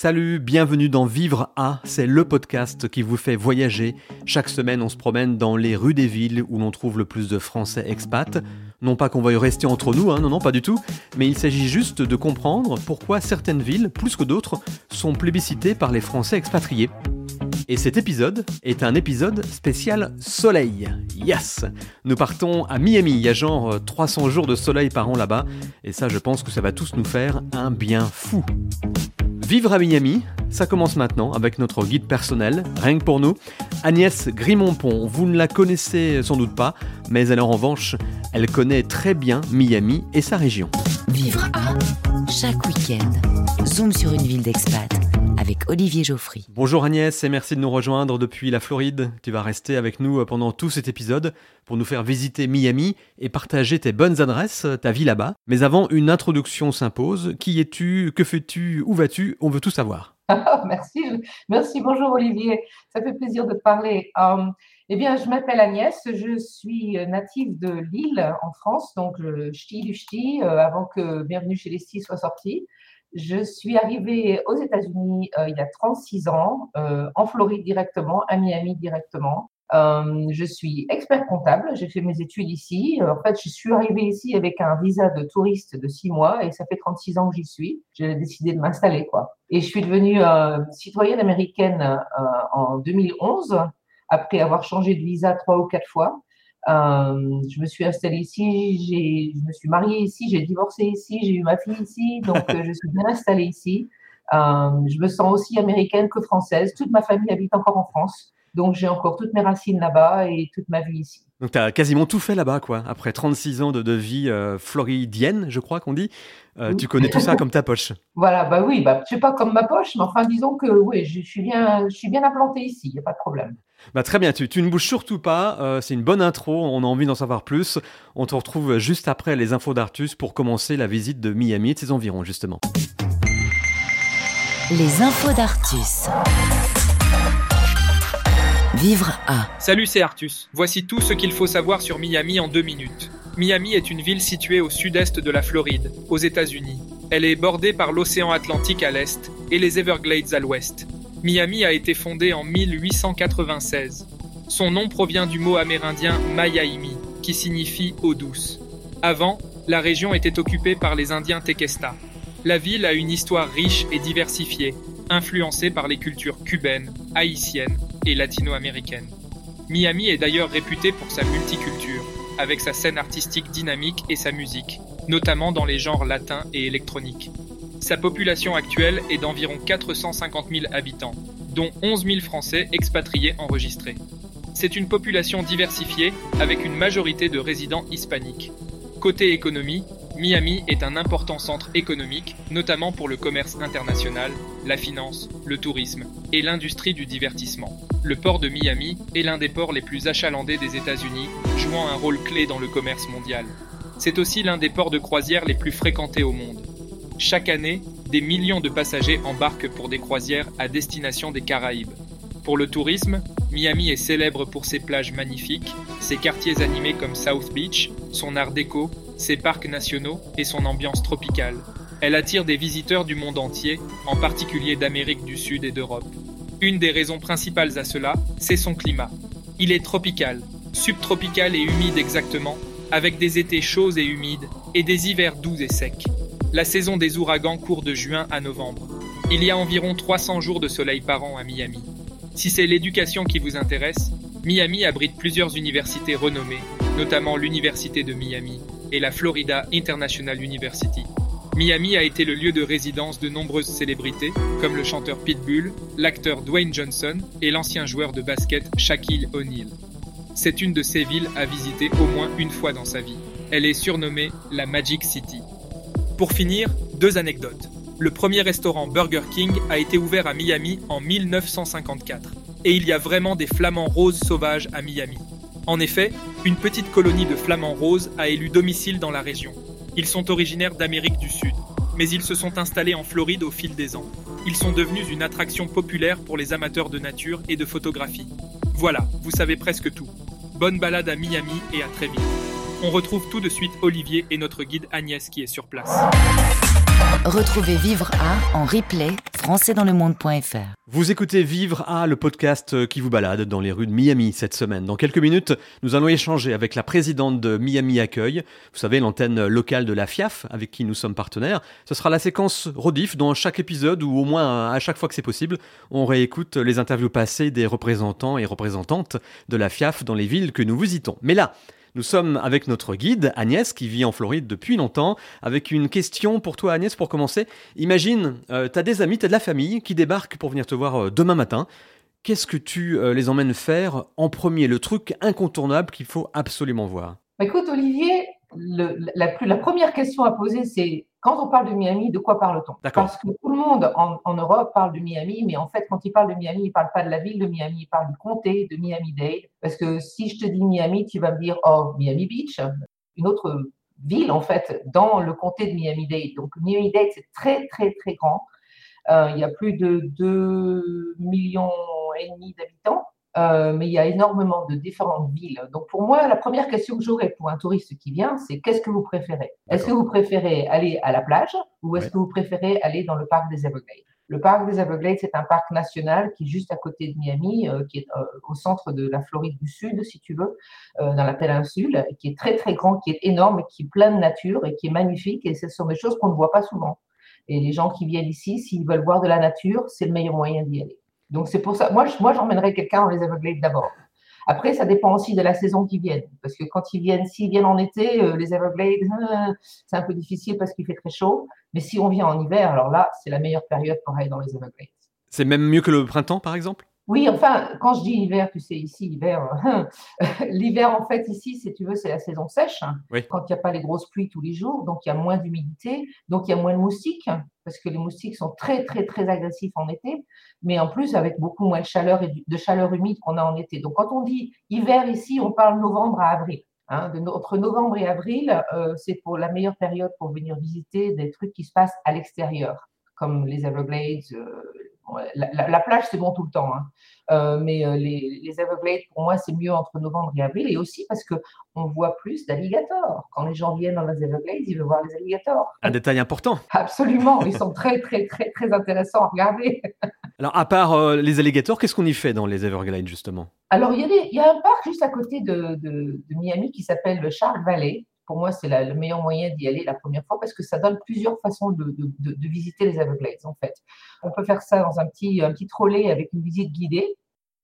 Salut, bienvenue dans Vivre à, c'est le podcast qui vous fait voyager. Chaque semaine, on se promène dans les rues des villes où l'on trouve le plus de Français expats. Non pas qu'on veuille rester entre nous, hein, non, non, pas du tout, mais il s'agit juste de comprendre pourquoi certaines villes, plus que d'autres, sont plébiscitées par les Français expatriés. Et cet épisode est un épisode spécial soleil. Yes Nous partons à Miami, il y a genre 300 jours de soleil par an là-bas, et ça je pense que ça va tous nous faire un bien fou. Vivre à Miami, ça commence maintenant avec notre guide personnel, rien que pour nous, Agnès Grimonpont. Vous ne la connaissez sans doute pas, mais elle en revanche, elle connaît très bien Miami et sa région. Vivre à chaque week-end, zoom sur une ville d'expat avec Olivier Geoffry. Bonjour Agnès et merci de nous rejoindre depuis la Floride. Tu vas rester avec nous pendant tout cet épisode pour nous faire visiter Miami et partager tes bonnes adresses, ta vie là-bas. Mais avant, une introduction s'impose. Qui es-tu? Que fais-tu? Où vas-tu? On veut tout savoir. merci, merci. Bonjour Olivier. Ça fait plaisir de te parler. Um, eh bien, je m'appelle Agnès, je suis native de Lille en France, donc le ch'ti du ch'ti, euh, avant que Bienvenue chez les Stis soit sorti. Je suis arrivée aux États-Unis euh, il y a 36 ans, euh, en Floride directement, à Miami directement. Euh, je suis expert comptable, j'ai fait mes études ici. En fait, je suis arrivée ici avec un visa de touriste de six mois et ça fait 36 ans que j'y suis. J'ai décidé de m'installer, quoi. Et je suis devenue citoyenne américaine en 2011 après avoir changé de visa trois ou quatre fois. Euh, je me suis installée ici, je me suis mariée ici, j'ai divorcé ici, j'ai eu ma fille ici, donc euh, je suis bien installée ici. Euh, je me sens aussi américaine que française. Toute ma famille habite encore en France, donc j'ai encore toutes mes racines là-bas et toute ma vie ici. Donc tu as quasiment tout fait là-bas, quoi. Après 36 ans de, de vie floridienne, je crois qu'on dit, tu connais tout ça comme ta poche. Voilà, bah oui, bah, je sais pas comme ma poche, mais enfin disons que oui, je suis bien, je suis bien implantée ici, il n'y a pas de problème. Bah, très bien, tu, ne bouges surtout pas, euh, c'est une bonne intro, on a envie d'en savoir plus. On te retrouve juste après les infos d'Artus pour commencer la visite de Miami et de ses environs justement. Les infos d'Artus. Vivre à. Salut, c'est Artus. Voici tout ce qu'il faut savoir sur Miami en deux minutes. Miami est une ville située au sud-est de la Floride, aux États-Unis. Elle est bordée par l'océan Atlantique à l'est et les Everglades à l'ouest. Miami a été fondée en 1896. Son nom provient du mot amérindien Mayaimi, qui signifie eau douce. Avant, la région était occupée par les Indiens Tequesta. La ville a une histoire riche et diversifiée, influencée par les cultures cubaines, haïtiennes et latino-américaines. Miami est d'ailleurs réputée pour sa multiculture, avec sa scène artistique dynamique et sa musique, notamment dans les genres latins et électroniques. Sa population actuelle est d'environ 450 000 habitants, dont 11 000 Français expatriés enregistrés. C'est une population diversifiée avec une majorité de résidents hispaniques. Côté économie, Miami est un important centre économique, notamment pour le commerce international, la finance, le tourisme et l'industrie du divertissement. Le port de Miami est l'un des ports les plus achalandés des États-Unis, jouant un rôle clé dans le commerce mondial. C'est aussi l'un des ports de croisière les plus fréquentés au monde. Chaque année, des millions de passagers embarquent pour des croisières à destination des Caraïbes. Pour le tourisme, Miami est célèbre pour ses plages magnifiques, ses quartiers animés comme South Beach, son art déco, ses parcs nationaux et son ambiance tropicale. Elle attire des visiteurs du monde entier, en particulier d'Amérique du Sud et d'Europe. Une des raisons principales à cela, c'est son climat. Il est tropical, subtropical et humide exactement, avec des étés chauds et humides et des hivers doux et secs. La saison des ouragans court de juin à novembre. Il y a environ 300 jours de soleil par an à Miami. Si c'est l'éducation qui vous intéresse, Miami abrite plusieurs universités renommées, notamment l'Université de Miami et la Florida International University. Miami a été le lieu de résidence de nombreuses célébrités, comme le chanteur Pitbull, l'acteur Dwayne Johnson et l'ancien joueur de basket Shaquille O'Neal. C'est une de ces villes à visiter au moins une fois dans sa vie. Elle est surnommée la Magic City. Pour finir, deux anecdotes. Le premier restaurant Burger King a été ouvert à Miami en 1954. Et il y a vraiment des flamants roses sauvages à Miami. En effet, une petite colonie de flamants roses a élu domicile dans la région. Ils sont originaires d'Amérique du Sud, mais ils se sont installés en Floride au fil des ans. Ils sont devenus une attraction populaire pour les amateurs de nature et de photographie. Voilà, vous savez presque tout. Bonne balade à Miami et à très vite. On retrouve tout de suite Olivier et notre guide Agnès qui est sur place. Retrouvez Vivre à en replay françaisdanslemonde.fr. Vous écoutez Vivre à le podcast qui vous balade dans les rues de Miami cette semaine. Dans quelques minutes, nous allons échanger avec la présidente de Miami Accueil, vous savez, l'antenne locale de la FIAF avec qui nous sommes partenaires. Ce sera la séquence Rodif dans chaque épisode ou au moins à chaque fois que c'est possible, on réécoute les interviews passées des représentants et représentantes de la FIAF dans les villes que nous visitons. Mais là, nous sommes avec notre guide, Agnès, qui vit en Floride depuis longtemps, avec une question pour toi, Agnès, pour commencer. Imagine, euh, tu as des amis, tu as de la famille qui débarquent pour venir te voir euh, demain matin. Qu'est-ce que tu euh, les emmènes faire en premier, le truc incontournable qu'il faut absolument voir Écoute, Olivier, la première question à poser, c'est quand on parle de Miami, de quoi parle-t-on? Parce que tout le monde en, Europe parle de Miami, mais en fait, quand il parle de Miami, il ne parle pas de la ville de Miami, il parle du comté de Miami-Dade. Parce que si je te dis Miami, tu vas me dire, oh, Miami Beach, une autre ville, en fait, dans le comté de Miami-Dade. Donc, Miami-Dade, c'est très, très, très grand. Euh, il y a plus de 2 millions et demi d'habitants. Euh, mais il y a énormément de différentes villes. Donc pour moi, la première question que j'aurais pour un touriste qui vient, c'est qu'est-ce que vous préférez? Est-ce que vous préférez aller à la plage ou est-ce que vous préférez aller dans le parc des Everglades? Le parc des Everglades, c'est un parc national qui est juste à côté de Miami, euh, qui est euh, au centre de la Floride du Sud, si tu veux, dans la péninsule, qui est très très grand, qui est énorme, qui est plein de nature et qui est magnifique. Et ce sont des choses qu'on ne voit pas souvent. Et les gens qui viennent ici, s'ils veulent voir de la nature, c'est le meilleur moyen d'y aller. Donc c'est pour ça. Moi, moi j'emmènerais quelqu'un dans les Everglades d'abord. Après, ça dépend aussi de la saison qu'ils viennent. Parce que quand ils viennent, s'ils viennent en été, euh, les Everglades, euh, c'est un peu difficile parce qu'il fait très chaud. Mais si on vient en hiver, alors là, c'est la meilleure période pour aller dans les Everglades. C'est même mieux que le printemps, par exemple? Oui, enfin, quand je dis hiver, tu sais, ici, hiver, l'hiver, en fait, ici, si tu veux, c'est la saison sèche, quand il n'y a pas les grosses pluies tous les jours, donc il y a moins d'humidité, donc il y a moins de moustiques, parce que les moustiques sont très, très, très agressifs en été, mais en plus, avec beaucoup moins de chaleur et de chaleur humide qu'on a en été. Donc, quand on dit hiver ici, on parle novembre à avril. Hein, de, entre novembre et avril, euh, c'est pour la meilleure période pour venir visiter des trucs qui se passent à l'extérieur, comme les Everglades, euh, la, plage, c'est bon tout le temps. Hein. Euh, mais euh, les, Everglades, pour moi, c'est mieux entre novembre et avril. Et aussi parce qu'on voit plus d'alligators. Quand les gens viennent dans les Everglades, ils veulent voir les alligators. Un détail important. Absolument. Ils sont très, très, très, très intéressants à regarder. Alors, à part euh, les alligators, qu'est-ce qu'on y fait dans les Everglades, justement? Alors, il y, y, a un parc juste à côté de, de Miami qui s'appelle le Shark Valley pour moi, c'est le meilleur moyen d'y aller la première fois parce que ça donne plusieurs façons de, visiter les Everglades, en fait. On peut faire ça dans un petit, un petit trolley avec une visite guidée.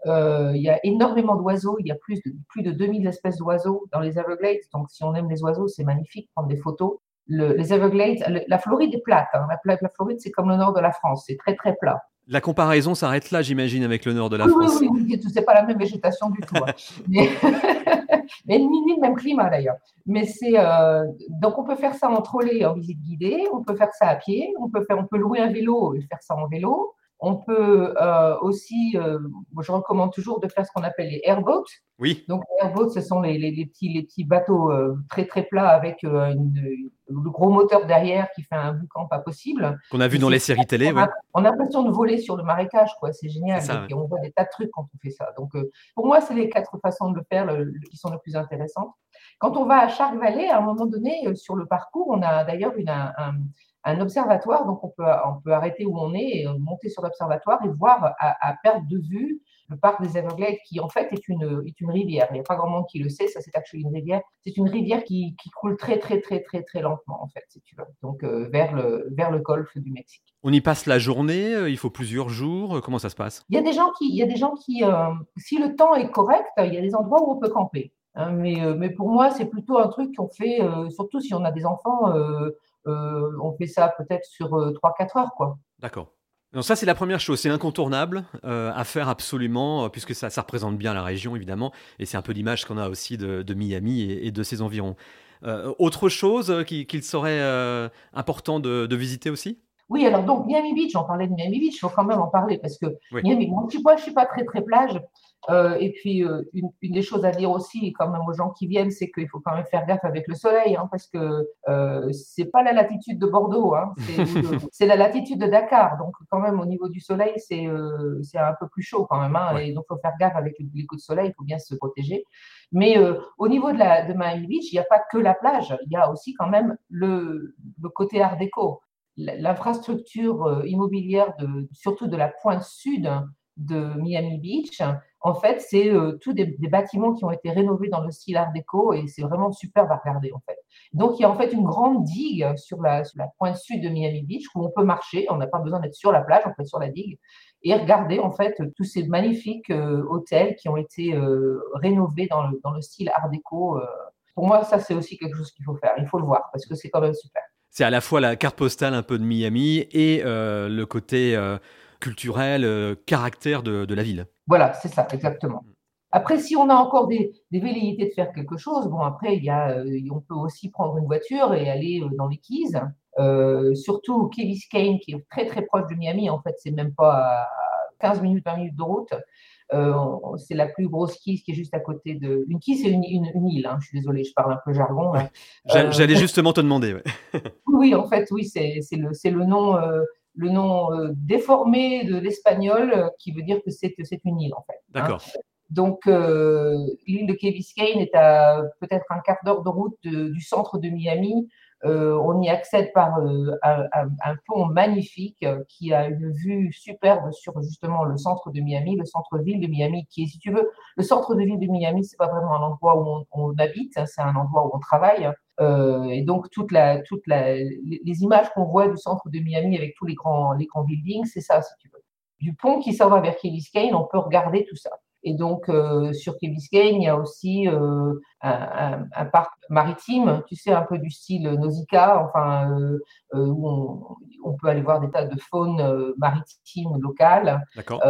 Euh, il y a énormément d'oiseaux, il y a plus de, plus de 2000 espèces d'oiseaux dans les Everglades. Donc, si on aime les oiseaux, c'est magnifique, prendre des photos. les Everglades, la Floride est plate. Hein. La Floride, c'est comme le nord de la France, c'est très, très plat. La comparaison s'arrête là, j'imagine, avec le nord de la France. Oui, oui, oui, c'est pas la même végétation du tout. Hein. mais, ni, le même climat d'ailleurs. Mais c'est euh, donc on peut faire ça en trolley, en visite guidée, on peut faire ça à pied, on peut faire, on peut louer un vélo et faire ça en vélo. On peut euh, aussi, euh, je recommande toujours de faire ce qu'on appelle les airboats. Oui. Donc les airboats, ce sont les, petits, les petits bateaux euh, très très plats avec une, le gros moteur derrière qui fait un boucan pas possible. Qu'on a vu dans les séries télé. On, a, on a l'impression de voler sur le marécage, quoi. C'est génial. et on voit des tas de trucs quand on fait ça. Donc pour moi, c'est les quatre façons de le faire qui sont les plus intéressantes. Quand on va à Shark Valley, à un moment donné, sur le parcours, on a d'ailleurs un, un observatoire, donc on peut, on peut arrêter où on est et monter sur l'observatoire et voir à, perte de vue le parc des Everglades qui en fait est une, est une rivière. Il n'y a pas grand monde qui le sait, ça c'est actuellement une rivière. C'est une rivière qui, qui, coule très très très très très lentement en fait, si tu veux. Donc euh, vers, le, vers le golfe du Mexique. On y passe la journée, euh, il faut plusieurs jours, comment ça se passe? Il y a des gens qui, il y a des gens qui euh, si le temps est correct, il y a des endroits où on peut camper. Hein, mais, mais pour moi, c'est plutôt un truc qu'on fait, surtout si on a des enfants, euh, on fait ça peut-être sur 3-4 euh, heures. quoi. D'accord. Donc ça, c'est la première chose, c'est incontournable euh, à faire absolument, puisque ça, ça, représente bien la région, évidemment, et c'est un peu l'image qu'on a aussi de, Miami et, de ses environs. autre chose qu'il serait important de, visiter aussi? Oui, alors donc Miami Beach, on parlait de Miami Beach, il faut quand même en parler, parce que Miami, moi, je ne suis pas très très plage, euh, et puis, euh, une, des choses à dire aussi, quand même aux gens qui viennent, c'est qu'il faut quand même faire gaffe avec le soleil, hein, parce que euh, c'est pas la latitude de Bordeaux, hein, c'est la latitude de Dakar. Donc, quand même, au niveau du soleil, c'est euh, un peu plus chaud quand même. Hein, Et donc, il faut faire gaffe avec les coups de soleil, il faut bien se protéger. Mais au niveau de, la, de Miami Beach, il n'y a pas que la plage, il y a aussi quand même le, le côté art déco. l'infrastructure immobilière, de, surtout de la pointe sud de Miami Beach, en fait, c'est tous des, bâtiments qui ont été rénovés dans le style Art déco et c'est vraiment superbe à regarder en fait. Donc il y a en fait une grande digue sur la, pointe sud de Miami Beach où on peut marcher, on n'a pas besoin d'être sur la plage, on peut être sur la digue et regarder en fait tous ces magnifiques hôtels qui ont été rénovés dans le, dans le, style Art déco. Pour moi, ça c'est aussi quelque chose qu'il faut faire. Il faut le voir parce que c'est quand même super. C'est à la fois la carte postale un peu de Miami et le côté culturel, euh, caractère de, la ville. Voilà, c'est ça, exactement. Après, si on a encore des, velléités de faire quelque chose, bon, après, il y a, euh, on peut aussi prendre une voiture et aller euh, dans les Keys. surtout Key Biscayne, qui est très très proche de Miami, en fait, c'est même pas à 15 minutes, 20 minutes de route. c'est la plus grosse quille qui est juste à côté de. Une quille, c'est une, île. Hein. Je suis désolée, je parle un peu jargon. J'allais justement te demander. oui, en fait, oui, c'est le, le nom le nom euh, déformé de l'espagnol euh, qui veut dire que c'est une île en fait. Hein. D'accord. Donc euh, l'île de Key Biscayne est à peut-être un quart d'heure de route du centre de Miami. on y accède par un, pont magnifique qui a une vue superbe sur justement le centre de Miami, le centre-ville de Miami, qui est, si tu veux, le centre de ville de Miami, c'est pas vraiment un endroit où on, on habite, hein, c'est un endroit où on travaille. Euh, et donc, toute la, toute la, les, images qu'on voit du centre de Miami avec tous les grands, les grands buildings, c'est ça, si tu veux. Du pont qui s'en va vers Key Biscayne, on peut regarder tout ça. Et donc, euh, sur Key Biscayne, il y a aussi euh, un, parc maritime, tu sais, un peu du style Nausicaa, enfin, où on, peut aller voir des tas de faune maritime locale. D'accord.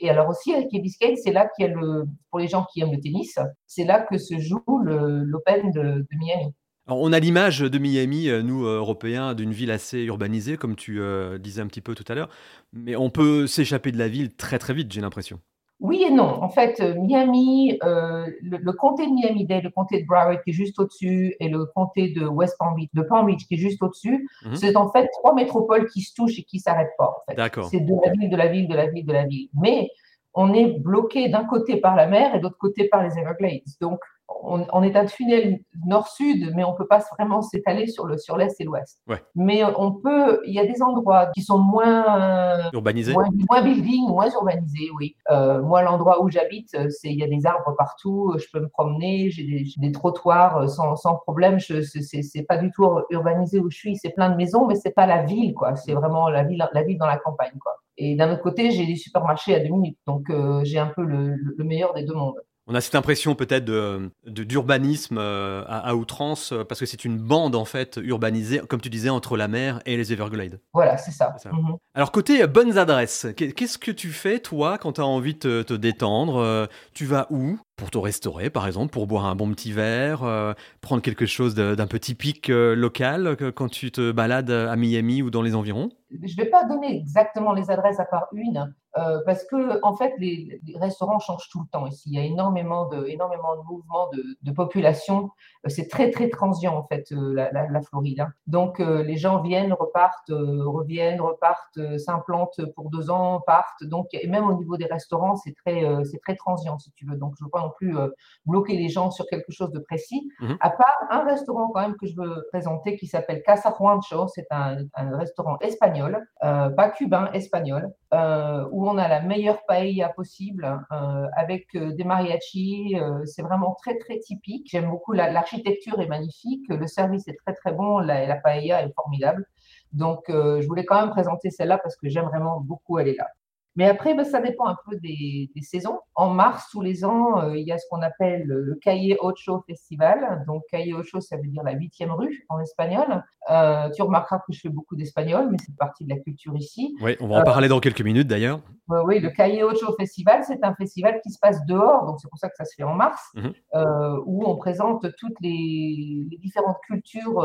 et alors aussi, à Key Biscayne, c'est là qu'il y a le, pour les gens qui aiment le tennis, c'est là que se joue l'Open de, de Miami. on a l'image de Miami, nous Européens, d'une ville assez urbanisée, comme tu disais un petit peu tout à l'heure, mais on peut s'échapper de la ville très très vite, j'ai l'impression. Oui et non. En fait, euh, Miami, euh, le, comté de Miami-Dade, le comté de Broward qui est juste au-dessus, et le comté de West Palm Beach, de Palm Beach qui est juste au-dessus, mhm. c'est en fait trois métropoles qui se touchent et qui s'arrêtent pas. En fait. D'accord. C'est de la ville, de la ville, de la ville, de la ville. Mais on est bloqué d'un côté par la mer et d'autre côté par les Everglades. Donc, on, est un tunnel nord-sud, mais on peut pas vraiment s'étaler sur le sur l'est et l'ouest. Mais on peut, il y a des endroits qui sont moins urbanisés, moins, building, moins urbanisés, oui. Euh, moi, l'endroit où j'habite, c'est il y a des arbres partout, je peux me promener, j'ai des, trottoirs sans, sans problème. Je, c'est pas du tout urbanisé où je suis, c'est plein de maisons, mais c'est pas la ville, quoi. C'est vraiment la ville, la ville dans la campagne, quoi. Et d'un autre côté, j'ai des supermarchés à deux minutes, donc euh, j'ai un peu le, le meilleur des deux mondes. On a cette impression peut-être de, d'urbanisme euh, à, outrance, euh, parce que c'est une bande en fait urbanisée, comme tu disais, entre la mer et les Everglades. Voilà, c'est ça. Mhm. Alors côté euh, bonnes adresses, qu'est-ce que tu fais toi quand tu as envie de te, détendre Tu vas où? Pour te restaurer, par exemple, pour boire un bon petit verre, prendre quelque chose d'un peu typique local quand tu te balades à Miami ou dans les environs? Je ne vais pas donner exactement les adresses à part une, euh, parce que en fait, les, restaurants changent tout le temps ici. Il y a énormément de, énormément de mouvements de, de population. Euh, c'est très très transient en fait euh, la, la, la, Floride. Hein. Donc les gens viennent, repartent, reviennent, repartent, s'implantent pour deux ans, partent. Donc et même au niveau des restaurants, c'est très c'est très transient si tu veux. Donc je ne veux pas non plus bloquer les gens sur quelque chose de précis. Mhm. À part un restaurant quand même que je veux présenter qui s'appelle Casa Juancho. C'est un, un, restaurant espagnol, pas cubain, espagnol, où on a la meilleure paella possible euh, avec euh, des mariachis. Euh, c'est vraiment très, très typique. J'aime beaucoup l'architecture est magnifique, le service est très, très bon, la, la paella est formidable. Donc, je voulais quand même présenter celle-là parce que j'aime vraiment beaucoup aller là. Mais après, ben, ça dépend un peu des, saisons. En mars, tous les ans, euh, il y a ce qu'on appelle le Calle Ocho Festival. Donc, Calle Ocho, ça veut dire la huitième rue en espagnol. Euh, tu remarqueras que je fais beaucoup d'espagnol, mais c'est partie de la culture ici. Oui, on va en parler dans quelques minutes d'ailleurs. oui, le Calle Ocho Festival, c'est un festival qui se passe dehors, donc c'est pour ça que ça se fait en mars, mhm. euh, où on présente toutes les, les différentes cultures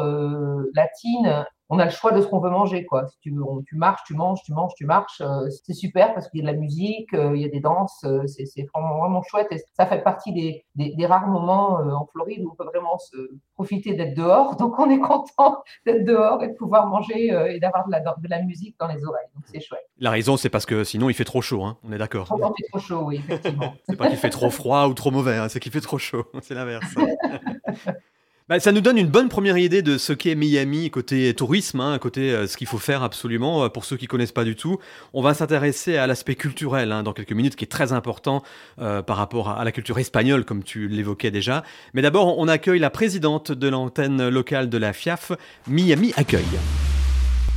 latines on a le choix de ce qu'on veut manger, quoi. Si tu, tu marches, tu manges, tu manges, tu marches, euh, c'est super parce qu'il y a de la musique, euh, il y a des danses, euh, c'est vraiment, vraiment chouette. Et ça fait partie des, des, rares moments en Floride où on peut vraiment se profiter d'être dehors. Donc on est content d'être dehors et de pouvoir manger et d'avoir de la, de la musique dans les oreilles. Donc c'est chouette. La raison, c'est parce que sinon il fait trop chaud, hein. on est d'accord. Il fait trop chaud, oui, effectivement. c'est pas qu'il fait trop froid ou trop mauvais, hein, c'est qu'il fait trop chaud, c'est l'inverse. Bah, ça nous donne une bonne première idée de ce qu'est Miami côté tourisme, hein, côté euh, ce qu'il faut faire absolument euh, pour ceux qui connaissent pas du tout. On va s'intéresser à l'aspect culturel hein, dans quelques minutes, qui est très important euh, par rapport à, la culture espagnole, comme tu l'évoquais déjà. Mais d'abord, on accueille la présidente de l'antenne locale de la FIAF, Miami Accueil.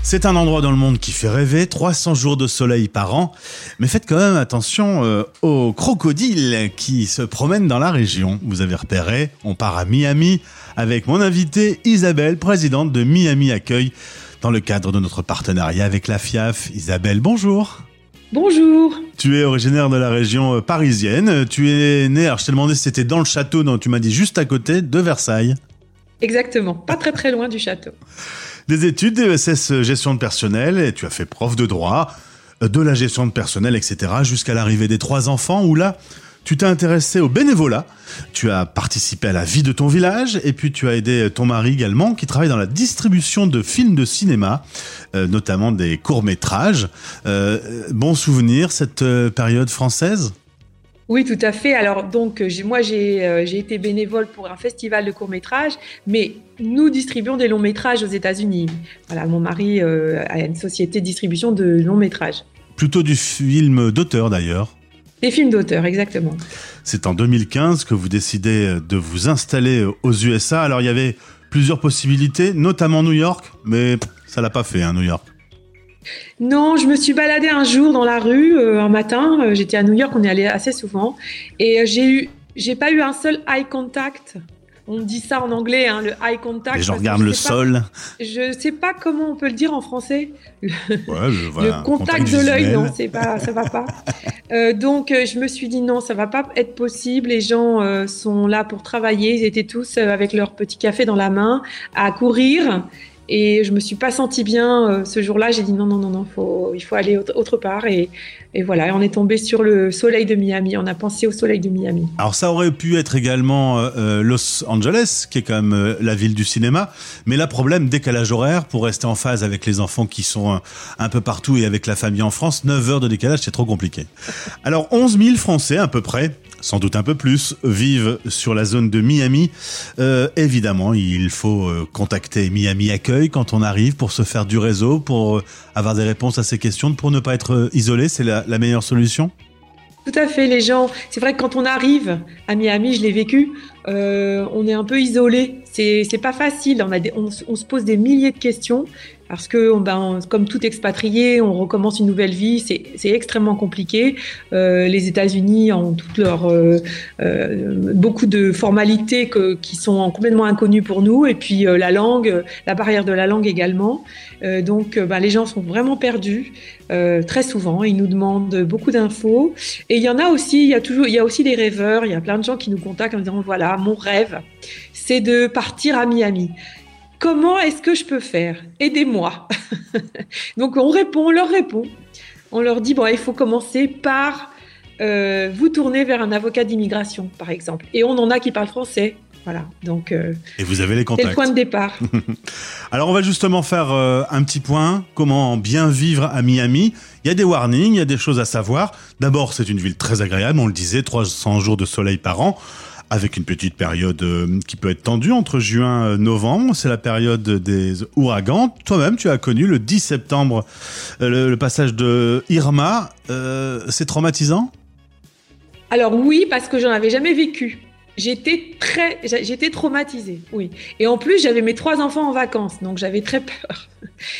C'est un endroit dans le monde qui fait rêver, 300 jours de soleil par an, mais faites quand même attention aux crocodiles qui se promènent dans la région. Vous avez repéré, on part à Miami avec mon invitée Isabelle, présidente de Miami Accueil, dans le cadre de notre partenariat avec la FIAF. Isabelle, bonjour. Bonjour. Tu es originaire de la région euh, parisienne. Tu es né, alors je t'ai demandé si c'était dans le château, non, tu m'as dit juste à côté de Versailles. Exactement, pas très très loin du château. Des études d'ESS euh, gestion de personnel, et tu as fait prof de droit, euh, de la gestion de personnel, etc., jusqu'à l'arrivée des trois enfants, où là, tu t'es intéressé au bénévolat, tu as participé à la vie de ton village et puis tu as aidé ton mari également qui travaille dans la distribution de films de cinéma, euh, notamment des courts-métrages. Euh, bon souvenir cette euh, période française? Oui, tout à fait. Alors, donc, moi, j'ai été bénévole pour un festival de courts-métrages, mais nous distribuons des longs-métrages aux États-Unis. Voilà, mon mari a une société de distribution de longs-métrages. Plutôt du film d'auteur, d'ailleurs. Des films d'auteur, exactement. C'est en 2015 que vous décidez de vous installer aux USA. Alors il y avait plusieurs possibilités, notamment New York, mais ça l'a pas fait, hein, New York. Non, je me suis baladée un jour dans la rue euh, un matin. Euh, j'étais à New York, on est allé assez souvent, et euh, j'ai eu, j'ai pas eu un seul eye contact on dit ça en anglais, hein, le eye contact. Les gens regardent le sol. je sais pas comment on peut le dire en français. Le, le contact, de l'œil, non, c'est pas, ça va pas. Euh, donc, je me suis dit non, ça va pas être possible. Les gens sont là pour travailler. Ils étaient tous avec leur petit café dans la main à courir. Et je me suis pas sentie bien euh, ce jour-là. J'ai dit non, non, non, non, faut, il faut aller autre part. Et, et, voilà, on est tombé sur le soleil de Miami. On a pensé au soleil de Miami. Alors ça aurait pu être également euh, euh, Los Angeles, qui est quand même la ville du cinéma. Mais là, problème, décalage horaire pour rester en phase avec les enfants qui sont un peu partout et avec la famille en France. 9 heures de décalage, c'est trop compliqué. Alors 11 000 Français à peu près sans doute un peu plus, vivent sur la zone de Miami. Euh, évidemment, il faut euh, contacter Miami Accueil quand on arrive pour se faire du réseau, pour euh, avoir des réponses à ces questions, pour ne pas être isolé. C'est la, meilleure solution tout à fait, les gens. C'est vrai que quand on arrive à Miami, je l'ai vécu, on est un peu isolé. C'est pas facile. On, a on, se pose des milliers de questions parce que ben, comme tout expatrié, on recommence une nouvelle vie, c'est extrêmement compliqué. Euh, les États-Unis ont toutes leurs euh, euh, beaucoup de formalités que, qui sont complètement inconnues pour nous, et puis la langue, la barrière de la langue également. Donc, ben, les gens sont vraiment perdus très souvent. Ils nous demandent beaucoup d'infos, et il y en a aussi, il y a toujours, il y a aussi des rêveurs. Il y a plein de gens qui nous contactent en disant voilà, mon rêve, c'est de partir à Miami. Comment est-ce que je peux faire? Aidez-moi. Donc on répond, on leur répond. On leur dit, bon, il faut commencer par euh, vous tourner vers un avocat d'immigration, par exemple. Et on en a qui parlent français. Voilà, donc. Euh, et vous avez les contacts. C'est le point de départ. Alors, on va justement faire euh, un petit point. Comment bien vivre à Miami? Il y a des warnings, il y a des choses à savoir. D'abord, c'est une ville très agréable. On le disait, 300 jours de soleil par an avec une petite période euh, qui peut être tendue entre juin et novembre. C'est la période des ouragans. Toi-même, tu as connu le 10 septembre euh, le, passage de Irma. Euh, c'est traumatisant? Alors oui, parce que j'en avais jamais vécu. J'étais très, j'étais traumatisée, oui. Et en plus, j'avais mes trois enfants en vacances, donc j'avais très peur.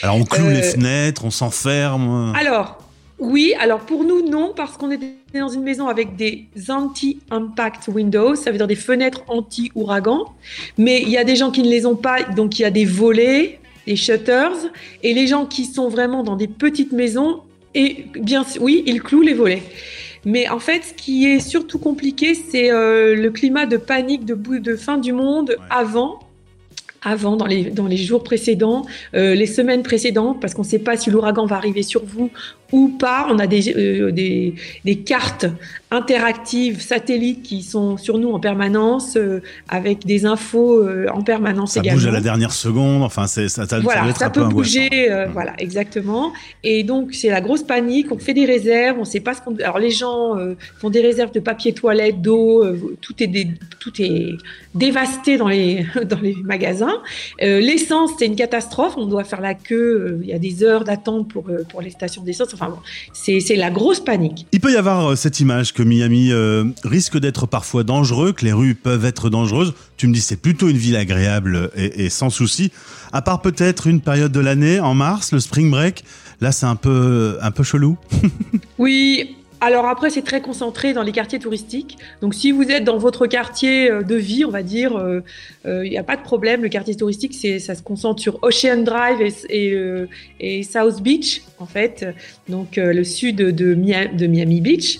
Alors on cloue les fenêtres, on s'enferme. Alors, oui, alors pour nous, non, parce qu'on était dans une maison avec des anti-impact windows, ça veut dire des fenêtres anti-ouragan. Mais il y a des gens qui ne les ont pas, donc il y a des volets, des shutters, et les gens qui sont vraiment dans des petites maisons, et bien oui, ils clouent les volets. Mais en fait, ce qui est surtout compliqué, c'est euh, le climat de panique, de, de fin du monde avant avant, dans les, dans les jours précédents, euh, les semaines précédentes, parce qu'on ne sait pas si l'ouragan va arriver sur vous ou pas. On a des, euh, des, des, cartes interactives satellites qui sont sur nous en permanence, euh, avec des infos euh, en permanence ça également. bouge à la dernière seconde. Enfin, c'est ça, ça, voilà, ça, ça peut bouger. Euh, voilà, exactement. Et donc c'est la grosse panique. On fait des réserves. On sait pas ce qu'on. Alors les gens font des réserves de papier toilette, d'eau. tout est tout est dévasté dans les dans les magasins. L'essence c'est une catastrophe. On doit faire la queue. Il y a des heures d'attente pour pour les stations d'essence. Enfin bon, c'est la grosse panique. Il peut y avoir cette image que Miami euh, risque d'être parfois dangereux, que les rues peuvent être dangereuses. Tu me dis c'est plutôt une ville agréable et, sans souci. À part peut-être une période de l'année, en mars, le spring break, là c'est un peu, un peu chelou. oui, alors après, c'est très concentré dans les quartiers touristiques. Donc si vous êtes dans votre quartier de vie, on va dire, il euh, n'y euh, a pas de problème. Le quartier touristique, c'est, ça se concentre sur Ocean Drive et, euh, South Beach, en fait, donc le sud de Miami Beach.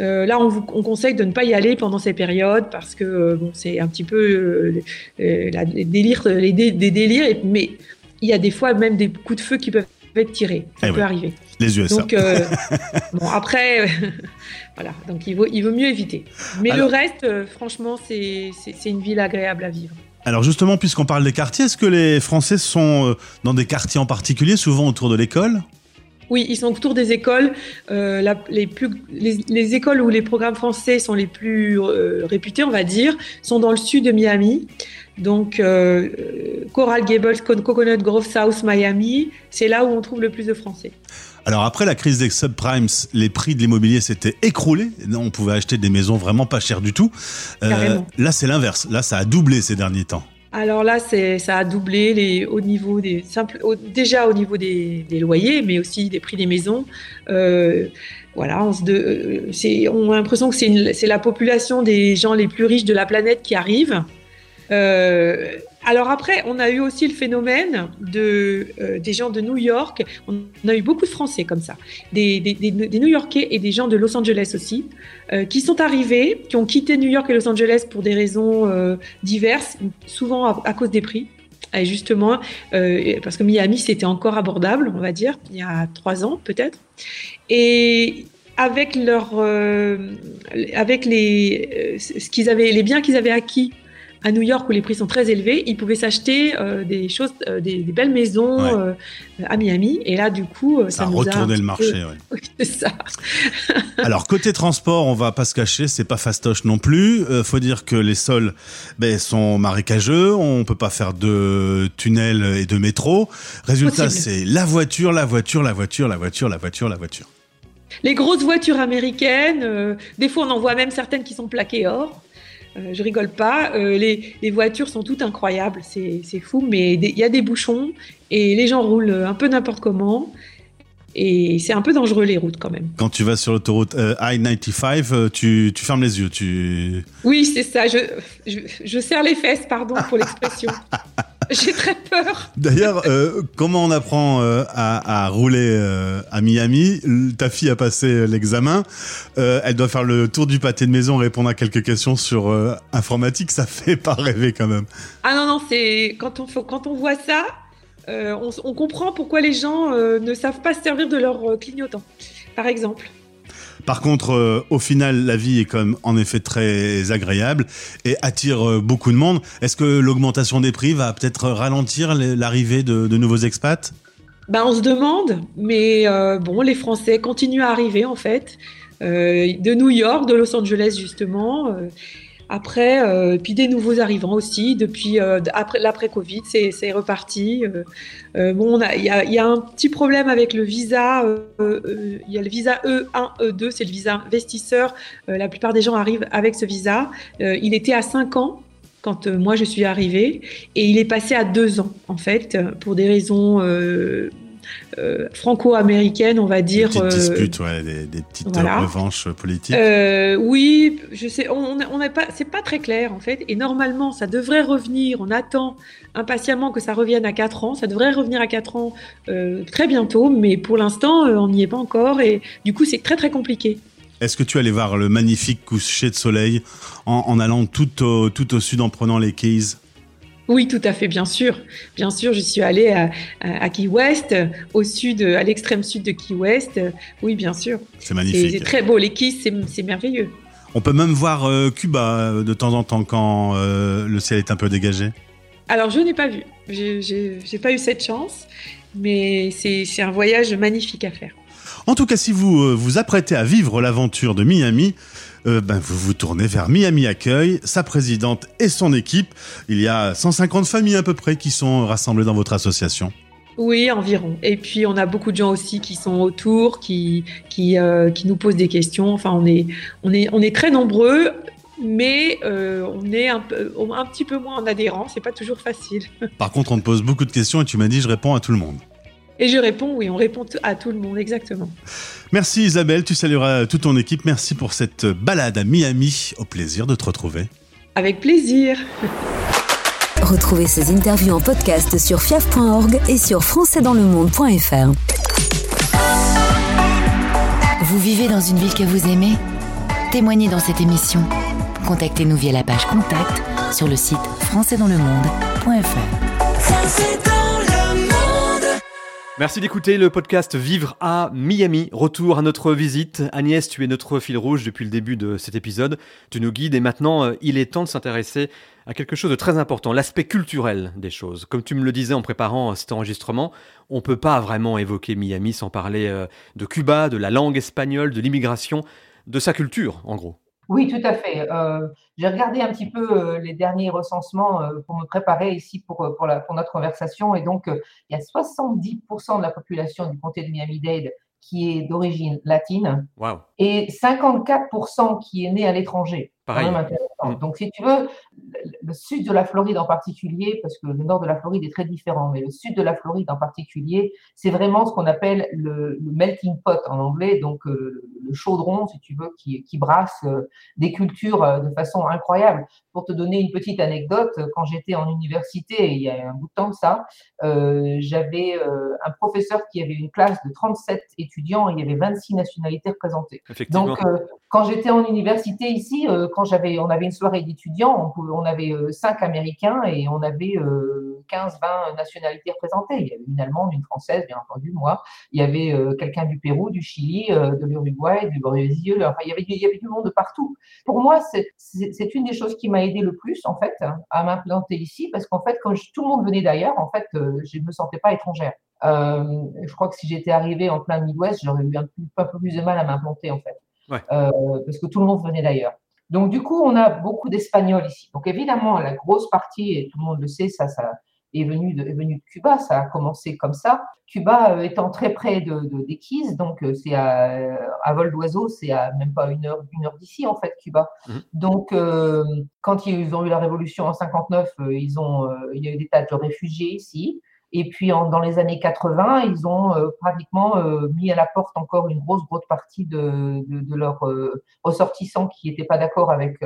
Euh, là, on, vous, on conseille de ne pas y aller pendant ces périodes parce que bon, c'est un petit peu la, les délires, les dé, des délires, mais il y a des fois même des coups de feu qui peuvent être tirés. Ça Eh peut arriver. Les USA. Donc, euh, bon, après, voilà, donc il vaut, il vaut mieux éviter. Mais Alors- le reste, euh, franchement, c'est une ville agréable à vivre. Alors justement, puisqu'on parle des quartiers, est-ce que les Français sont euh, dans des quartiers en particulier, souvent autour de l'école? Oui, ils sont autour des écoles. Euh, la- les, plus, les, les écoles où les programmes français sont les plus euh, réputés, on va dire, sont dans le sud de Miami. Donc, euh, Coral Gables, Co- Coconut Grove, South Miami, c'est là où on trouve le plus de Français. Alors après la crise des subprimes, les prix de l'immobilier s'étaient écroulés. On pouvait acheter des maisons vraiment pas chères du tout. Là, c'est l'inverse. Là, ça a doublé ces derniers temps. Alors là, ça a doublé les, au niveau des déjà au niveau des, loyers, mais aussi des prix des maisons. Euh, voilà, on, se euh, on a l'impression que c'est la population des gens les plus riches de la planète qui arrive. Euh, alors après, on a eu aussi le phénomène de, euh, des gens de New York. On a eu beaucoup de Français comme ça, des, New-Yorkais et des gens de Los Angeles aussi, euh, qui sont arrivés, qui ont quitté New York et Los Angeles pour des raisons euh, diverses, souvent à, cause des prix. Et justement, parce que Miami, c'était encore abordable, on va dire, il y a trois ans peut-être. Et avec avec les, ce avaient, les biens qu'ils avaient acquis à New York où les prix sont très élevés, ils pouvaient s'acheter euh, des choses, euh, des, des belles maisons Ouais. euh, à Miami. Et là, du coup, Ça ça, a nous retourné a le marché. ouais. C'est ça. Alors côté transport, on va pas se cacher, c'est pas fastoche non plus. Faut dire que les sols ben, sont marécageux, on peut pas faire de tunnels et de métro. Résultat, c'est la voiture, la voiture, la voiture, la voiture, la voiture, la voiture. Les grosses voitures américaines, des fois on en voit même certaines qui sont plaquées or. Euh, je rigole pas. Euh, les, les voitures sont toutes incroyables, c'est fou, mais il y a des bouchons et les gens roulent un peu n'importe comment. Et c'est un peu dangereux les routes quand même. Quand tu vas sur l'autoroute euh, I-95, euh, tu, tu fermes les yeux. Tu... Oui, c'est ça. Je, je, je serre les fesses, pardon pour l'expression. J'ai très peur. D'ailleurs, euh, comment on apprend euh, à, à rouler euh, à Miami? Ta fille a passé l'examen. Elle doit faire le tour du pâté de maison, répondre à quelques questions sur informatique. Ça fait pas rêver quand même. Ah non, non, c'est quand on, quand on voit ça, on, on comprend pourquoi les gens ne savent pas se servir de leur clignotant, par exemple. Par contre, euh, au final, la vie est quand en effet très agréable et attire euh, beaucoup de monde. Est-ce que l'augmentation des prix va peut-être ralentir l'arrivée de, nouveaux expats? Ben, on se demande, mais euh, bon, les Français continuent à arriver en fait, de New York, de Los Angeles justement. Après, euh, puis des nouveaux arrivants aussi. Depuis euh, après l'après Covid, c'est reparti. Euh, bon, il y y a un petit problème avec le visa. Il y a le visa E1, E2, c'est le visa investisseur. La plupart des gens arrivent avec ce visa. Il était à 5 ans quand moi je suis arrivée et il est passé à 2 ans en fait pour des raisons euh, franco-américaines, on va Des dire. petites euh, disputes, ouais, des, des petites voilà. revanches politiques. euh, oui, je sais, on on n'est pas, c'est pas très clair en fait. Et normalement, ça devrait revenir. On attend impatiemment que ça revienne à 4 ans. Ça devrait revenir à 4 ans très bientôt, mais pour l'instant, on n'y est pas encore. Et du coup, c'est très très compliqué. Est-ce que tu allais voir le magnifique coucher de soleil en, en allant tout au, tout au sud en prenant les Keys? Oui, tout à fait, bien sûr. Bien sûr, je suis allée à, Key West, au sud, à l'extrême sud de Key West. Oui, bien sûr. C'est magnifique. C'est très beau. Les Keys, c'est merveilleux. On peut même voir euh, Cuba euh, de temps en temps quand euh, le ciel est un peu dégagé. Alors, je n'ai pas vu. J'ai pas eu cette chance, mais c'est un voyage magnifique à faire. En tout cas, si vous vous apprêtez à vivre l'aventure de Miami, ben, vous vous tournez vers Miami Accueil, sa présidente et son équipe. Il y a 150 familles à peu près qui sont rassemblées dans votre association. Oui, environ. Et puis on a beaucoup de gens aussi qui sont autour, qui qui, euh, qui nous posent des questions. Enfin, on est on est on est très nombreux, mais euh, on est un, peu, un petit peu moins en adhérence. C'est pas toujours facile. Par contre, on te pose beaucoup de questions et tu m'as dit je réponds à tout le monde. Et je réponds, oui, on répond à tout le monde, exactement. Merci Isabelle, tu salueras toute ton équipe. Merci pour cette balade à Miami. Au plaisir de te retrouver. Avec plaisir. Retrouvez ces interviews en podcast sur fiaf.org et sur françaisdanslemonde.fr. Vous vivez dans une ville que vous aimez? Témoignez dans cette émission. Contactez-nous via la page Contact sur le site françaisdanslemonde.fr. Merci d'écouter le podcast Vivre à Miami. Retour à notre visite. Agnès, tu es notre fil rouge depuis le début de cet épisode. Tu nous guides et maintenant, euh, il est temps de s'intéresser à quelque chose de très important, l'aspect culturel des choses. Comme tu me le disais en préparant cet enregistrement, on ne peut pas vraiment évoquer Miami sans parler euh, de Cuba, de la langue espagnole, de l'immigration, de sa culture, en gros. Oui, tout à fait. Euh, j'ai regardé un petit peu euh, les derniers recensements euh, pour me préparer ici pour, pour, la, pour notre conversation. Et donc, il y a 70% de la population du comté de Miami-Dade qui est d'origine latine et 54% qui est né à l'étranger. Pareil. Mm. Donc, si tu veux, le sud de la Floride en particulier, parce que le nord de la Floride est très différent, mais le sud de la Floride en particulier, c'est vraiment ce qu'on appelle le, melting pot en anglais, donc euh, le chaudron, si tu veux, qui, qui brasse euh, des cultures euh, de façon incroyable. Pour te donner une petite anecdote, quand j'étais en université, il y a un bout de temps que ça, j'avais un professeur qui avait une classe de 37 étudiants et il y avait 26 nationalités représentées. Donc, quand j'étais en université ici, quand j'avais, on avait une soirée d'étudiants, on, avait euh, cinq Américains et on avait 15-20 euh, nationalités représentées. Il y avait une Allemande, une Française, bien entendu, moi. Il y avait euh, quelqu'un du Pérou, du Chili, de l'Uruguay, du Brésil. Enfin, il y, avait, il y avait du monde de partout. Pour moi, c'est une des choses qui m'a aidé le plus, en fait, à m'implanter ici, parce qu'en fait, quand tout le monde venait d'ailleurs, en fait, je ne me sentais pas étrangère. je crois que si j'étais arrivée en plein Midwest, j'aurais eu un peu, plus de mal à m'implanter, en fait. parce que tout le monde venait d'ailleurs. Donc, du coup, on a beaucoup d'Espagnols ici. Donc, évidemment, la grosse partie, et tout le monde le sait, ça, ça est venu de, est venu de Cuba. Ça a commencé comme ça. Cuba euh, étant très près de, de donc euh, c'est à, à, vol d'oiseau, c'est à même pas une heure, une heure d'ici en fait, Cuba. Mhm. Donc, euh, quand ils ont eu la révolution en 59, ils ont, il y a eu des tas de réfugiés ici. Et puis, dans les années 80, ils ont euh, pratiquement euh, mis à la porte encore une grosse, grosse partie de, leurs euh, ressortissants qui n'étaient pas d'accord avec,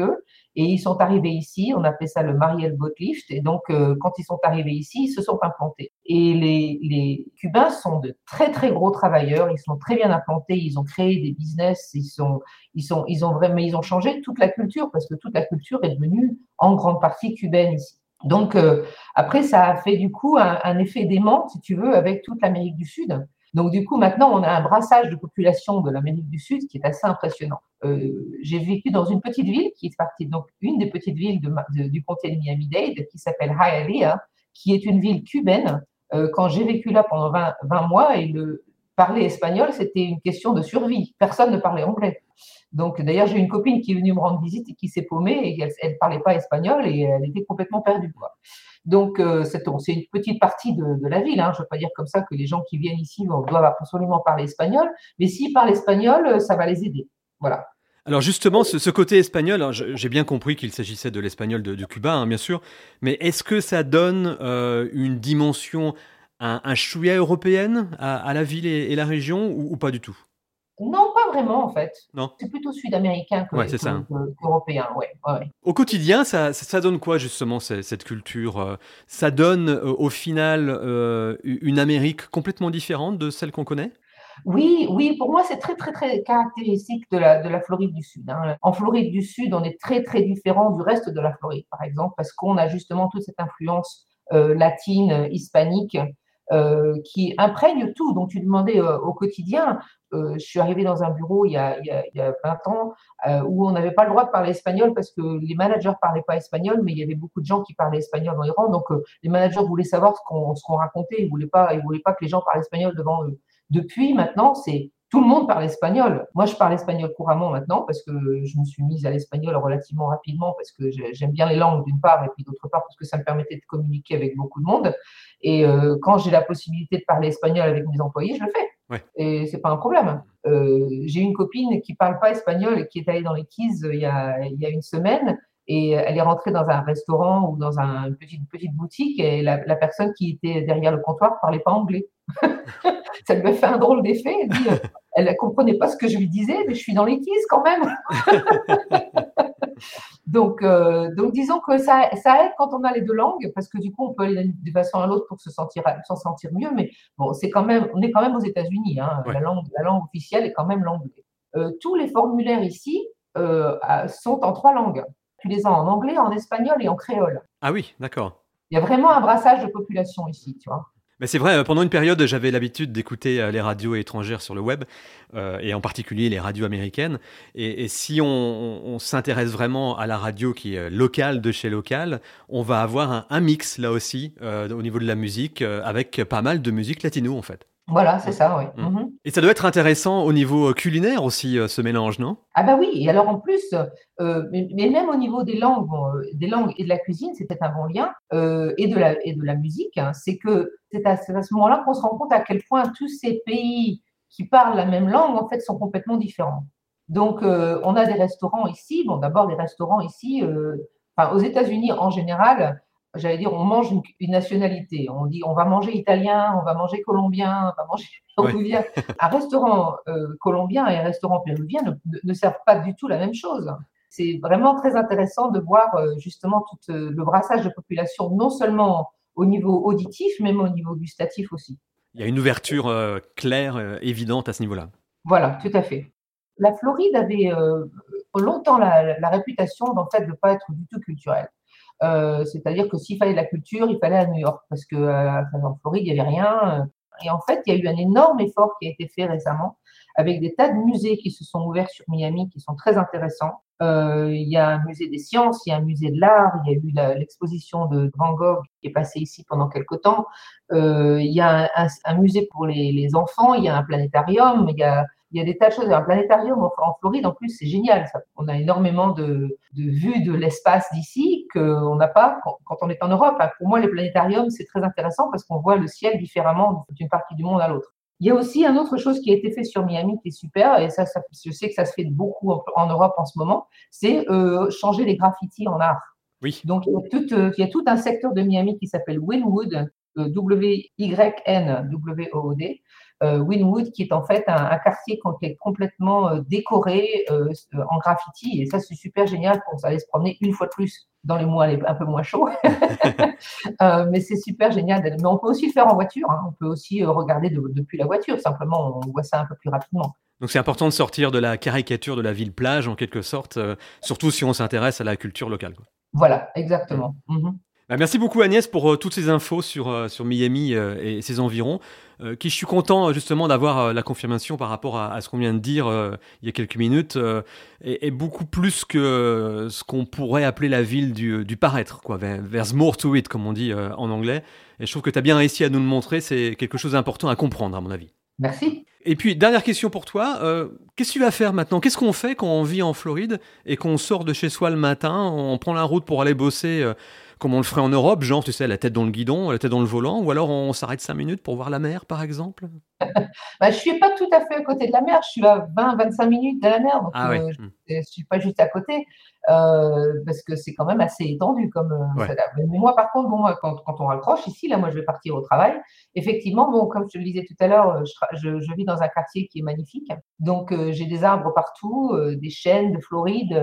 eux. Et ils sont arrivés ici, on appelait ça le Mariel Boatlift. Et donc, quand ils sont arrivés ici, ils se sont implantés. Et les, les, Cubains sont de très, très gros travailleurs. Ils sont très bien implantés. Ils ont créé des business. Ils, sont, ils, sont, ils ont vraiment, ils ont changé toute la culture parce que toute la culture est devenue en grande partie cubaine ici. Donc, euh, après, ça a fait du coup un, effet d'aimant, si tu veux, avec toute l'Amérique du Sud. Donc, du coup, maintenant, on a un brassage de population de l'Amérique du Sud qui est assez impressionnant. Euh, j'ai vécu dans une petite ville qui est partie, donc une des petites villes du comté de Miami-Dade, qui s'appelle Hialeah, qui est une ville cubaine. Euh, quand j'ai vécu là pendant 20, 20 mois, et le parler espagnol, c'était une question de survie. Personne ne parlait anglais. Donc, d'ailleurs, j'ai une copine qui est venue me rendre visite et qui s'est paumée et elle ne parlait pas espagnol et elle était complètement perdue. Donc, euh, c'est une petite partie de, la ville. Hein. Je ne veux pas dire comme ça que les gens qui viennent ici doivent absolument parler espagnol, mais s'ils parlent espagnol, euh, ça va les aider. Voilà. Alors justement, ce, côté espagnol, j'ai bien compris qu'il s'agissait de l'espagnol de, Cuba, hein, bien sûr, mais est-ce que ça donne euh, une dimension, un, un chouïa européenne à, la ville et, la région ou pas du tout? Non, pas vraiment en fait. Non. C'est plutôt sud-américain que, qu'européen. Ouais, Au quotidien, ça, ça, donne quoi justement cette culture euh, Ça donne euh, au final euh, une Amérique complètement différente de celle qu'on connaît? Oui, oui, pour moi, c'est très, très, très caractéristique de la, de la Floride du Sud. Hein. En Floride du Sud, on est très, très différent du reste de la Floride, par exemple, parce qu'on a justement toute cette influence euh, latine, hispanique, euh, qui imprègne tout. Donc, tu demandais euh, au quotidien. Euh, je suis arrivée dans un bureau il y a, il y a, il y a 20 ans où on n'avait pas le droit de parler espagnol parce que les managers parlaient pas espagnol, mais il y avait beaucoup de gens qui parlaient espagnol dans les rangs. Donc, les managers voulaient savoir ce qu'on qu'on racontait. Ils voulaient pas, ils voulaient pas que les gens parlent espagnol devant eux. Depuis, maintenant, c'est tout le monde parle espagnol. Moi, je parle espagnol couramment maintenant parce que je me suis mise à l'espagnol relativement rapidement parce que j'aime bien les langues d'une part et puis d'autre part parce que ça me permettait de communiquer avec beaucoup de monde. Et euh, quand j'ai la possibilité de parler espagnol avec mes employés, je le fais. Ouais. Et c'est pas un problème. Euh, j'ai une copine qui parle pas espagnol et qui est allée dans les Keys euh, il y a, il y a une semaine et elle est rentrée dans un restaurant ou dans un, une petite, petite boutique et la, la personne qui était derrière le comptoir parlait pas anglais. ça lui a fait un drôle d'effet. Elle dit, elle ne comprenait pas ce que je lui disais, mais je suis dans les Keys quand même. donc, euh, donc, disons que ça, ça aide quand on a les deux langues, parce que du coup, on peut aller d'une façon à l'autre pour se sentir, s'en sentir mieux. Mais bon, c'est quand même, on est quand même aux États-Unis. Hein. Ouais. La, langue, la langue officielle est quand même l'anglais. Euh, tous les formulaires ici euh, sont en trois langues. Tu les as en anglais, en espagnol et en créole. Ah oui, d'accord. Il y a vraiment un brassage de population ici, tu vois. Mais c'est vrai, euh, pendant une période, j'avais l'habitude d'écouter euh, les radios étrangères sur le web, euh, et en particulier les radios américaines. Et, si on, s'intéresse vraiment à la radio qui est locale de chez local, on va avoir un, un mix là aussi euh, au niveau de la musique, euh, avec pas mal de musique latino en fait. Voilà, c'est ça, oui. Mm. Mhm. Et ça doit être intéressant au niveau culinaire aussi, euh, ce mélange, non? Ah bah oui, et alors en plus, euh, mais, mais même au niveau des langues, bon, euh, des langues et de la cuisine, c'est peut-être un bon lien, euh, et, de la, et de la musique, hein, c'est que c'est à, à ce moment-là qu'on se rend compte à quel point tous ces pays qui parlent la même langue, en fait, sont complètement différents. Donc, euh, on a des restaurants ici, bon, d'abord, les restaurants ici, euh, enfin, aux États-Unis en général, j'allais dire, on mange une, une nationalité. On dit, on va manger italien, on va manger colombien, on va manger péruvien. Un restaurant euh, colombien et un restaurant péruvien ne, ne- ne servent pas du tout la même chose. C'est vraiment très intéressant de voir euh, justement tout euh, le brassage de population, non seulement au niveau auditif, mais même au niveau gustatif aussi. Il y a une ouverture claire, évidente à ce niveau-là. Voilà, tout à fait. La Floride avait longtemps la, la réputation d'en fait de ne pas être du tout culturelle. Euh, C'est-à-dire que s'il fallait de la culture, il fallait à New York, parce que euh, en Floride, il n'y avait rien. Et en fait, il y a eu un énorme effort qui a été fait récemment avec des tas de musées qui se sont ouverts sur Miami, qui sont très intéressants. Euh, il y a un musée des sciences, il y a un musée de l'art, il y a eu l'exposition de Van Gogh qui est passée ici pendant quelques temps. Euh, il y a un musée pour les, les enfants, il y a un planétarium, il y a, il y a des tas de choses. Un planétarium en, en Floride, en plus, c'est génial. Ça. On a énormément de, de vues de l'espace d'ici qu'on n'a pas quand, quand on est en Europe. Hein, Pour moi, les planétariums, c'est très intéressant parce qu'on voit le ciel différemment d'une partie du monde à l'autre. Il y a aussi une autre chose qui a été fait sur Miami qui est super, et ça, ça je sais que ça se fait beaucoup en, en Europe en ce moment, c'est euh, changer les graffitis en art. Oui. Donc, il y, a tout, euh, il y a tout un secteur de Miami qui s'appelle Wynwood, euh, W-Y-N-W-O-O-D, euh, Wynwood, qui est en fait un, un quartier qui est complètement euh, décoré euh, en graffiti. Et ça, c'est super génial pour aller se promener une fois de plus dans les mois un peu moins chauds. Euh, mais c'est super génial. Mais on peut aussi le faire en voiture. hein. On peut aussi regarder de- depuis la voiture. Simplement, on voit ça un peu plus rapidement. Donc c'est important de sortir de la caricature de la ville plage en quelque sorte, euh, surtout si on s'intéresse à la culture locale. quoi. Voilà, exactement. Mhm. Bah, merci beaucoup Agnès pour euh, toutes ces infos sur, euh, sur Miami euh, et ses environs, qui je suis content justement d'avoir la confirmation par rapport à, à ce qu'on vient de dire il y a quelques minutes, et, et beaucoup plus que ce qu'on pourrait appeler la ville du, du paraître, quoi. There's more to it, comme on dit en anglais. Et je trouve que tu as bien réussi à nous le montrer, c'est quelque chose d'important à comprendre à mon avis. Merci. Et puis, dernière question pour toi. euh, Qu'est-ce que tu vas faire maintenant? Qu'est-ce qu'on fait quand on vit en Floride et qu'on sort de chez soi le matin, on prend la route pour aller bosser comme on le ferait en Europe, genre, tu sais, la tête dans le guidon, la tête dans le volant, ou alors on s'arrête 5 minutes pour voir la mer, par exemple? Bah, je suis pas tout à fait à côté de la mer. Je suis à 20-25 minutes de la mer. Donc, Ah euh, ouais. je ne suis pas juste à côté. Euh, parce que c'est quand même assez étendu comme euh, Ouais. Mais moi, par contre, bon, quand, quand on raccroche ici, là, moi, je vais partir au travail. Effectivement, bon, comme je te le disais tout à l'heure, euh, je, tra- je, je vis dans un quartier qui est magnifique. Donc, euh, j'ai des arbres partout, des chênes de Floride.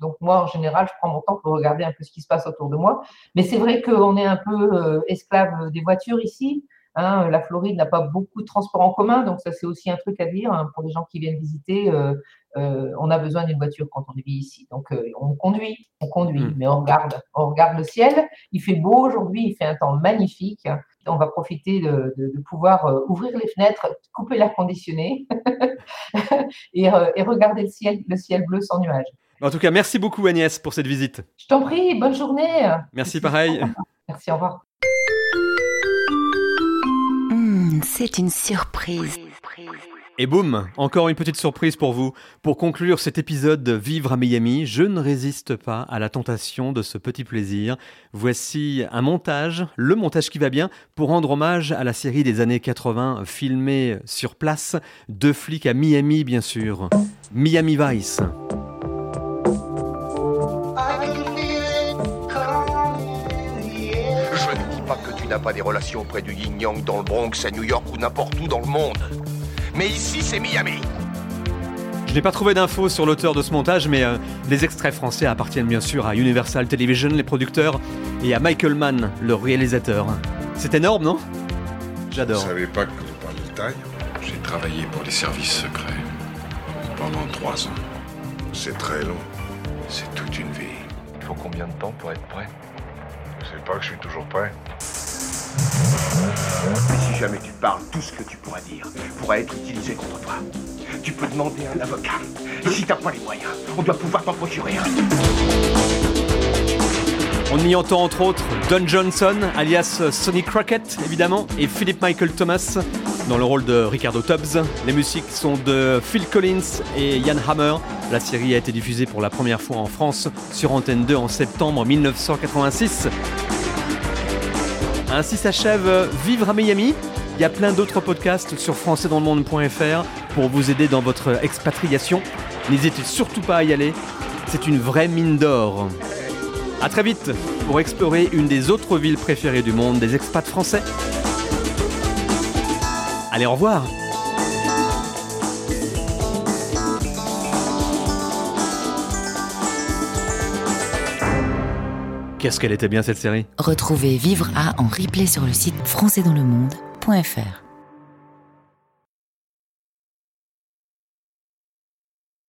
donc, moi, en général, je prends mon temps pour regarder un peu ce qui se passe autour de moi. Mais c'est vrai qu'on est un peu esclave des voitures ici. Hein, la Floride n'a pas beaucoup de transports en commun, donc ça c'est aussi un truc à dire hein, pour les gens qui viennent visiter. Euh, euh, on a besoin d'une voiture quand on vit ici, donc euh, on conduit, on conduit, mm. mais on regarde, on regarde le ciel. Il fait beau aujourd'hui, il fait un temps magnifique. On va profiter de, pouvoir ouvrir les fenêtres, couper l'air conditionné et, et, regarder le ciel, le ciel bleu sans nuages. En tout cas, merci beaucoup Agnès pour cette visite. Je t'en prie, bonne journée. Merci pareil. Merci, au revoir. c'est une surprise. Et boum, encore une petite surprise pour vous. Pour conclure cet épisode de Vivre à Miami, je ne résiste pas à la tentation de ce petit plaisir. Voici un montage, le montage qui va bien, pour rendre hommage à la série des années 80 filmée sur place, deux flics à Miami bien sûr. Miami Vice. n'a pas des relations près du yin-yang dans le Bronx, à New York ou n'importe où dans le monde. Mais ici, c'est Miami. Je n'ai pas trouvé d'infos sur l'auteur de ce montage, mais euh, les extraits français appartiennent bien sûr à Universal Television, les producteurs, et à Michael Mann, le réalisateur. C'est énorme, non? J'adore. Vous savez pas que vous parlez de taille J'ai travaillé pour les services secrets pendant trois ans. C'est très long. C'est toute une vie. Il faut combien de temps pour être prêt? Je sais pas que je suis toujours prêt. Mais si jamais tu parles, tout ce que tu pourras dire pourra être utilisé contre toi. Tu peux demander un avocat. Et si t'as pas les moyens, on doit pouvoir t'en procurer. On y entend entre autres Don Johnson, alias Sonny Crockett évidemment, et Philip Michael Thomas dans le rôle de Ricardo Tubbs. Les musiques sont de Phil Collins et Ian Hammer. La série a été diffusée pour la première fois en France sur Antenne 2 en septembre 1986. Ainsi s'achève Vivre à Miami. Il y a plein d'autres podcasts sur françaisdanslemonde.fr pour vous aider dans votre expatriation. N'hésitez surtout pas à y aller. C'est une vraie mine d'or. A très vite pour explorer une des autres villes préférées du monde des expats français. Allez, au revoir Qu'est-ce qu'elle était bien cette série? Retrouvez Vivre à en replay sur le site françaisdanslemonde.fr.